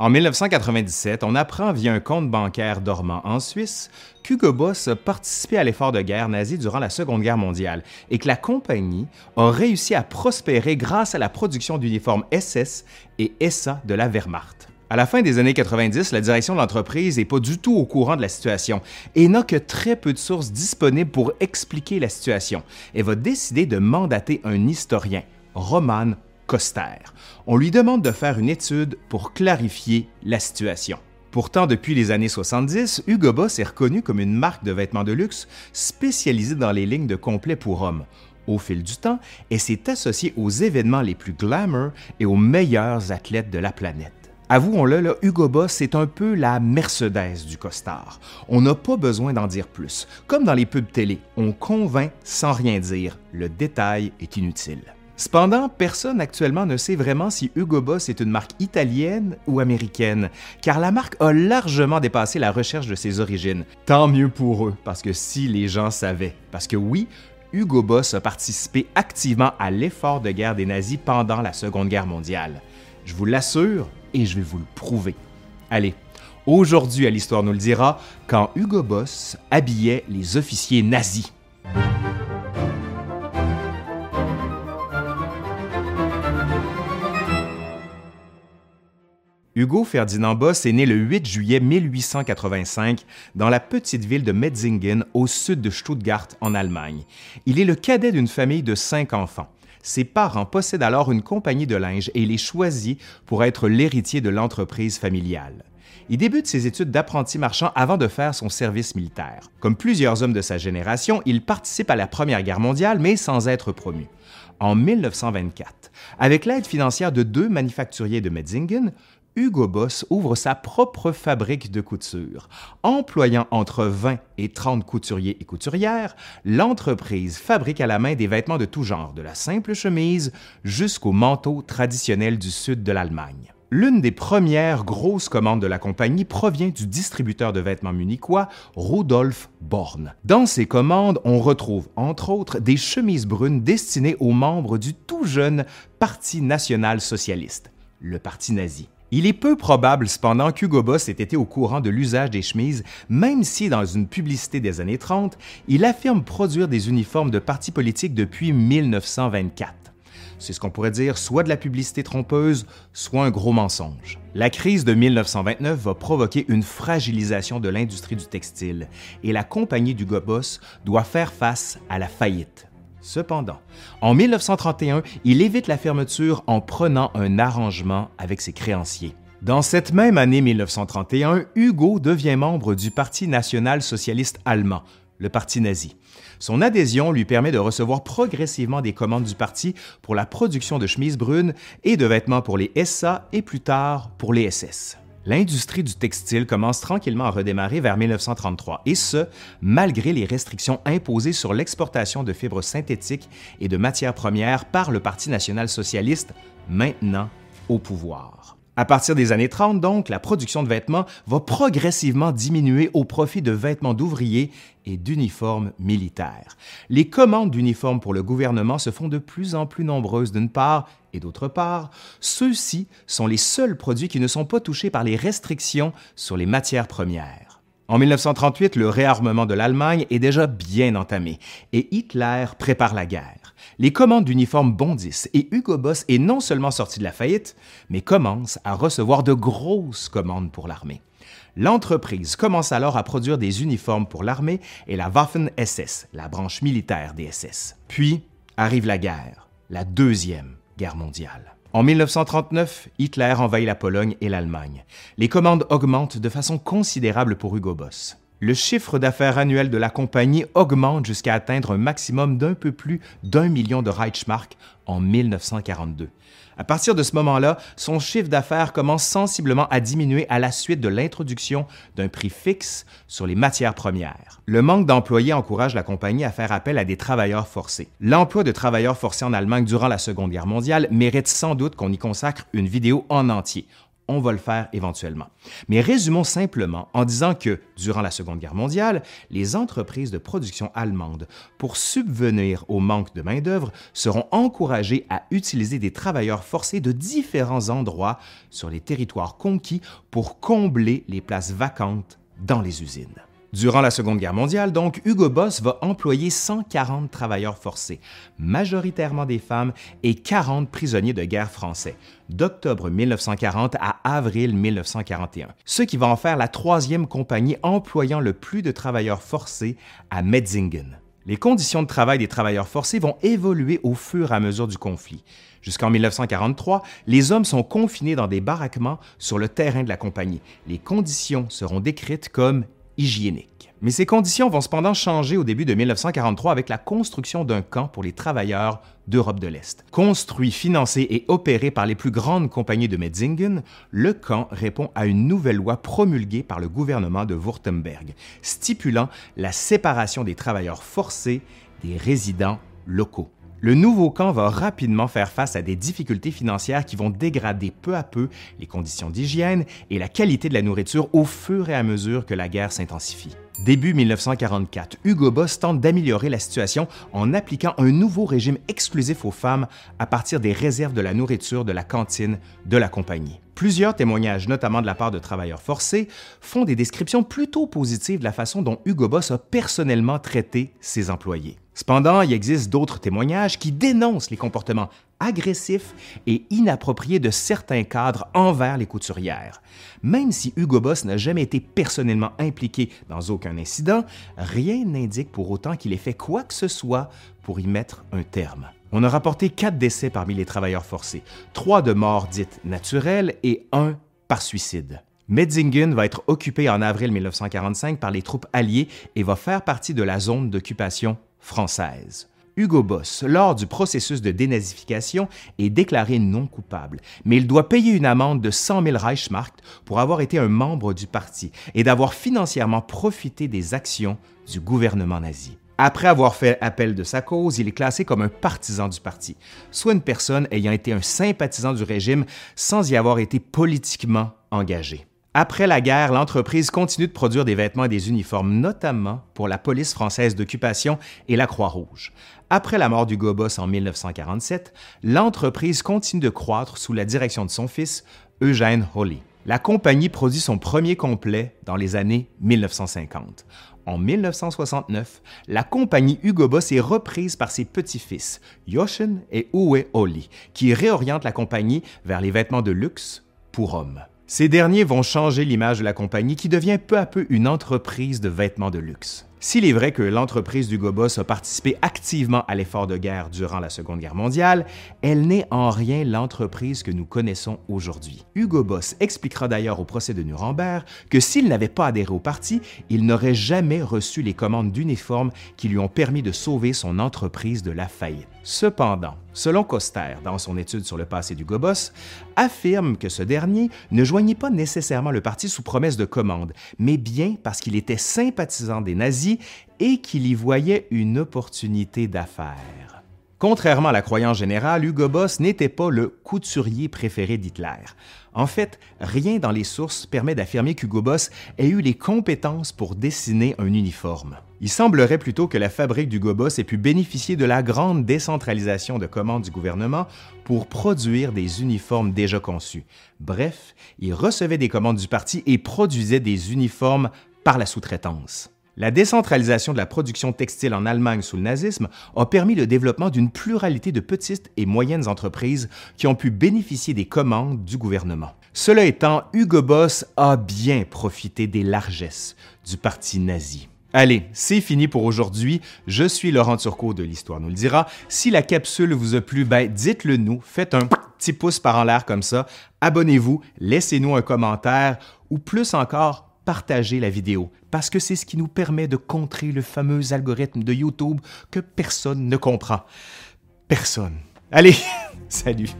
En 1997, on apprend via un compte bancaire dormant en Suisse qu'Hugo Boss a participé à l'effort de guerre nazi durant la Seconde Guerre mondiale et que la compagnie a réussi à prospérer grâce à la production d'uniformes SS et SA de la Wehrmacht. À la fin des années 90, la direction de l'entreprise n'est pas du tout au courant de la situation et n'a que très peu de sources disponibles pour expliquer la situation et va décider de mandater un historien, Roman Coster. On lui demande de faire une étude pour clarifier la situation. Pourtant, depuis les années 70, Hugo Boss est reconnu comme une marque de vêtements de luxe spécialisée dans les lignes de complets pour hommes. Au fil du temps, elle s'est associée aux événements les plus glamour et aux meilleurs athlètes de la planète. Avouons-le, Hugo Boss, c'est un peu la Mercedes du costard. On n'a pas besoin d'en dire plus. Comme dans les pubs télé, on convainc sans rien dire. Le détail est inutile. Cependant, personne actuellement ne sait vraiment si Hugo Boss est une marque italienne ou américaine, car la marque a largement dépassé la recherche de ses origines. Tant mieux pour eux, parce que si les gens savaient, parce que oui, Hugo Boss a participé activement à l'effort de guerre des nazis pendant la Seconde Guerre mondiale. Je vous l'assure, et je vais vous le prouver. Allez, aujourd'hui à l'Histoire nous le dira, quand Hugo Boss habillait les officiers nazis. Hugo Ferdinand Boss est né le 8 juillet 1885 dans la petite ville de Metzingen au sud de Stuttgart en Allemagne. Il est le cadet d'une famille de cinq enfants. Ses parents possèdent alors une compagnie de linge et il est choisi pour être l'héritier de l'entreprise familiale. Il débute ses études d'apprenti marchand avant de faire son service militaire. Comme plusieurs hommes de sa génération, il participe à la Première Guerre mondiale, mais sans être promu. En 1924, avec l'aide financière de deux manufacturiers de Metzingen, Hugo Boss ouvre sa propre fabrique de couture. Employant entre 20 et 30 couturiers et couturières, l'entreprise fabrique à la main des vêtements de tout genre, de la simple chemise jusqu'au manteau traditionnel du sud de l'Allemagne. L'une des premières grosses commandes de la compagnie provient du distributeur de vêtements munichois Rudolf Born. Dans ces commandes, on retrouve entre autres des chemises brunes destinées aux membres du tout jeune Parti national socialiste, le Parti nazi. Il est peu probable cependant qu'Hugo Boss ait été au courant de l'usage des chemises, même si dans une publicité des années 30, il affirme produire des uniformes de partis politiques depuis 1924. C'est ce qu'on pourrait dire soit de la publicité trompeuse, soit un gros mensonge. La crise de 1929 va provoquer une fragilisation de l'industrie du textile et la compagnie d'Hugo Boss doit faire face à la faillite. Cependant, en 1931, il évite la fermeture en prenant un arrangement avec ses créanciers. Dans cette même année 1931, Hugo devient membre du Parti national socialiste allemand, le Parti nazi. Son adhésion lui permet de recevoir progressivement des commandes du parti pour la production de chemises brunes et de vêtements pour les SA et plus tard pour les SS l'industrie du textile commence tranquillement à redémarrer vers 1933, et ce, malgré les restrictions imposées sur l'exportation de fibres synthétiques et de matières premières par le Parti national socialiste, maintenant au pouvoir. À partir des années 30, donc, la production de vêtements va progressivement diminuer au profit de vêtements d'ouvriers et d'uniformes militaires. Les commandes d'uniformes pour le gouvernement se font de plus en plus nombreuses d'une part, et d'autre part, ceux-ci sont les seuls produits qui ne sont pas touchés par les restrictions sur les matières premières. En 1938, le réarmement de l'Allemagne est déjà bien entamé et Hitler prépare la guerre les commandes d'uniformes bondissent et Hugo Boss est non seulement sorti de la faillite, mais commence à recevoir de grosses commandes pour l'armée. L'entreprise commence alors à produire des uniformes pour l'armée et la Waffen-SS, la branche militaire des SS. Puis arrive la guerre, la Deuxième Guerre mondiale. En 1939, Hitler envahit la Pologne et l'Allemagne. Les commandes augmentent de façon considérable pour Hugo Boss le chiffre d'affaires annuel de la compagnie augmente jusqu'à atteindre un maximum d'un peu plus d'un million de Reichsmark en 1942. À partir de ce moment-là, son chiffre d'affaires commence sensiblement à diminuer à la suite de l'introduction d'un prix fixe sur les matières premières. Le manque d'employés encourage la compagnie à faire appel à des travailleurs forcés. L'emploi de travailleurs forcés en Allemagne durant la Seconde Guerre mondiale mérite sans doute qu'on y consacre une vidéo en entier on va le faire éventuellement. Mais résumons simplement en disant que, durant la Seconde Guerre mondiale, les entreprises de production allemandes, pour subvenir au manque de main-d'œuvre, seront encouragées à utiliser des travailleurs forcés de différents endroits sur les territoires conquis pour combler les places vacantes dans les usines. Durant la Seconde Guerre mondiale, donc, Hugo Boss va employer 140 travailleurs forcés, majoritairement des femmes, et 40 prisonniers de guerre français, d'octobre 1940 à avril 1941, ce qui va en faire la troisième compagnie employant le plus de travailleurs forcés à Metzingen. Les conditions de travail des travailleurs forcés vont évoluer au fur et à mesure du conflit. Jusqu'en 1943, les hommes sont confinés dans des baraquements sur le terrain de la compagnie. Les conditions seront décrites comme hygiénique. Mais ces conditions vont cependant changer au début de 1943 avec la construction d'un camp pour les travailleurs d'Europe de l'Est. Construit, financé et opéré par les plus grandes compagnies de Metzingen, le camp répond à une nouvelle loi promulguée par le gouvernement de Württemberg, stipulant la séparation des travailleurs forcés des résidents locaux. Le nouveau camp va rapidement faire face à des difficultés financières qui vont dégrader peu à peu les conditions d'hygiène et la qualité de la nourriture au fur et à mesure que la guerre s'intensifie. Début 1944, Hugo Boss tente d'améliorer la situation en appliquant un nouveau régime exclusif aux femmes à partir des réserves de la nourriture de la cantine de la compagnie. Plusieurs témoignages, notamment de la part de travailleurs forcés, font des descriptions plutôt positives de la façon dont Hugo Boss a personnellement traité ses employés. Cependant, il existe d'autres témoignages qui dénoncent les comportements agressifs et inappropriés de certains cadres envers les couturières. Même si Hugo Boss n'a jamais été personnellement impliqué dans aucun incident, rien n'indique pour autant qu'il ait fait quoi que ce soit pour y mettre un terme. On a rapporté quatre décès parmi les travailleurs forcés, trois de morts dites naturelles et un par suicide. Metzingen va être occupé en avril 1945 par les troupes alliées et va faire partie de la zone d'occupation française. Hugo Boss, lors du processus de dénazification, est déclaré non coupable, mais il doit payer une amende de 100 000 Reichsmark pour avoir été un membre du parti et d'avoir financièrement profité des actions du gouvernement nazi. Après avoir fait appel de sa cause, il est classé comme un partisan du parti, soit une personne ayant été un sympathisant du régime sans y avoir été politiquement engagé. Après la guerre, l'entreprise continue de produire des vêtements et des uniformes, notamment pour la police française d'occupation et la Croix-Rouge. Après la mort du Gobos en 1947, l'entreprise continue de croître sous la direction de son fils, Eugène Holly. La compagnie produit son premier complet dans les années 1950. En 1969, la compagnie Hugo Boss est reprise par ses petits-fils, Yoshin et Uwe Holly, qui réorientent la compagnie vers les vêtements de luxe pour hommes. Ces derniers vont changer l'image de la compagnie qui devient peu à peu une entreprise de vêtements de luxe. S'il est vrai que l'entreprise du Boss a participé activement à l'effort de guerre durant la Seconde Guerre mondiale, elle n'est en rien l'entreprise que nous connaissons aujourd'hui. Hugo Boss expliquera d'ailleurs au procès de Nuremberg que s'il n'avait pas adhéré au parti, il n'aurait jamais reçu les commandes d'uniformes qui lui ont permis de sauver son entreprise de la faillite. Cependant, selon Coster, dans son étude sur le passé du Gobos, affirme que ce dernier ne joignit pas nécessairement le parti sous promesse de commande, mais bien parce qu'il était sympathisant des nazis et qu'il y voyait une opportunité d'affaires. Contrairement à la croyance générale, Hugo Boss n'était pas le couturier préféré d'Hitler. En fait, rien dans les sources permet d'affirmer qu'Hugo Boss ait eu les compétences pour dessiner un uniforme. Il semblerait plutôt que la fabrique d'Hugo Boss ait pu bénéficier de la grande décentralisation de commandes du gouvernement pour produire des uniformes déjà conçus. Bref, il recevait des commandes du parti et produisait des uniformes par la sous-traitance. La décentralisation de la production textile en Allemagne sous le nazisme a permis le développement d'une pluralité de petites et moyennes entreprises qui ont pu bénéficier des commandes du gouvernement. Cela étant, Hugo Boss a bien profité des largesses du parti nazi. Allez, c'est fini pour aujourd'hui. Je suis Laurent Turcot de l'Histoire nous le dira. Si la capsule vous a plu, ben dites-le nous. Faites un petit pouce par en l'air comme ça. Abonnez-vous, laissez-nous un commentaire ou plus encore, partager la vidéo parce que c'est ce qui nous permet de contrer le fameux algorithme de YouTube que personne ne comprend. Personne. Allez, salut.